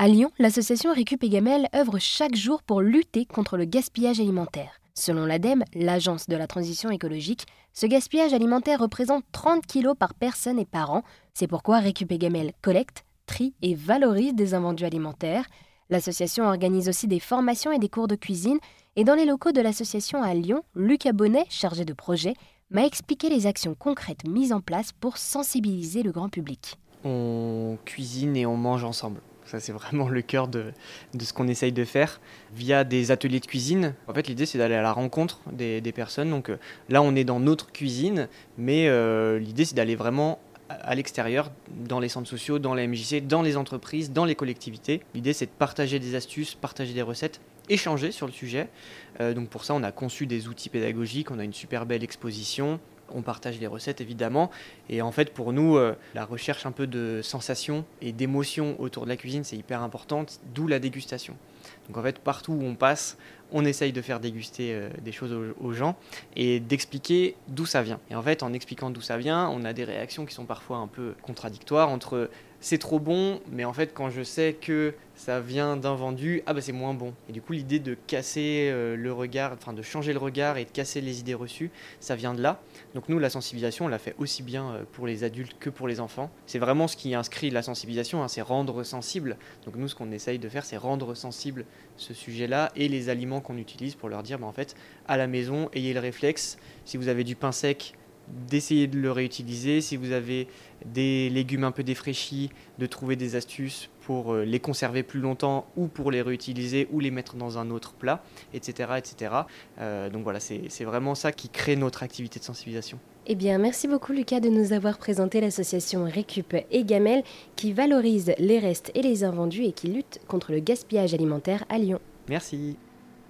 À Lyon, l'association Récup et Gamel œuvre chaque jour pour lutter contre le gaspillage alimentaire. Selon l'ADEME, l'Agence de la transition écologique, ce gaspillage alimentaire représente 30 kg par personne et par an. C'est pourquoi Récup et Gamel collecte, trie et valorise des invendus alimentaires. L'association organise aussi des formations et des cours de cuisine. Et dans les locaux de l'association à Lyon, Lucas Bonnet, chargé de projet, m'a expliqué les actions concrètes mises en place pour sensibiliser le grand public. On cuisine et on mange ensemble. Ça, c'est vraiment le cœur de, ce qu'on essaye de faire via des ateliers de cuisine. En fait, l'idée, c'est d'aller à la rencontre des, personnes. Donc euh, là, on est dans notre cuisine, mais euh, l'idée, c'est d'aller vraiment à l'extérieur, dans les centres sociaux, dans les MJC, dans les entreprises, dans les collectivités. L'idée, c'est de partager des astuces, partager des recettes, échanger sur le sujet. Euh, donc pour ça, on a conçu des outils pédagogiques, on a une super belle exposition, on partage les recettes évidemment. Et en fait, pour nous, euh, la recherche un peu de sensations et d'émotions autour de la cuisine, c'est hyper importante, d'où la dégustation. Donc en fait, partout où on passe, on essaye de faire déguster euh, des choses aux, gens et d'expliquer d'où ça vient. Et en fait, en expliquant d'où ça vient, on a des réactions qui sont parfois un peu contradictoires entre c'est trop bon, mais en fait, quand je sais que ça vient d'un vendu, ah bah c'est moins bon. Et du coup, l'idée de casser euh, le regard, enfin de changer le regard et de casser les idées reçues, ça vient de là. Donc nous, la sensibilisation, on l'a fait aussi bien euh, pour les adultes que pour les enfants. C'est vraiment ce qui inscrit la sensibilisation, hein, c'est rendre sensible. Donc nous, ce qu'on essaye de faire, c'est rendre sensible ce sujet-là et les aliments qu'on utilise pour leur dire, bah, en fait, à la maison, ayez le réflexe. Si vous avez du pain sec, d'essayer de le réutiliser. Si vous avez des légumes un peu défraîchis, de trouver des astuces pour euh, les conserver plus longtemps ou pour les réutiliser ou les mettre dans un autre plat, etc. etc. Euh, donc voilà, c'est vraiment ça qui crée notre activité de sensibilisation. Eh bien, merci beaucoup Lucas de nous avoir présenté l'association Récup et Gamel qui valorise les restes et les invendus et qui lutte contre le gaspillage alimentaire à Lyon. Merci.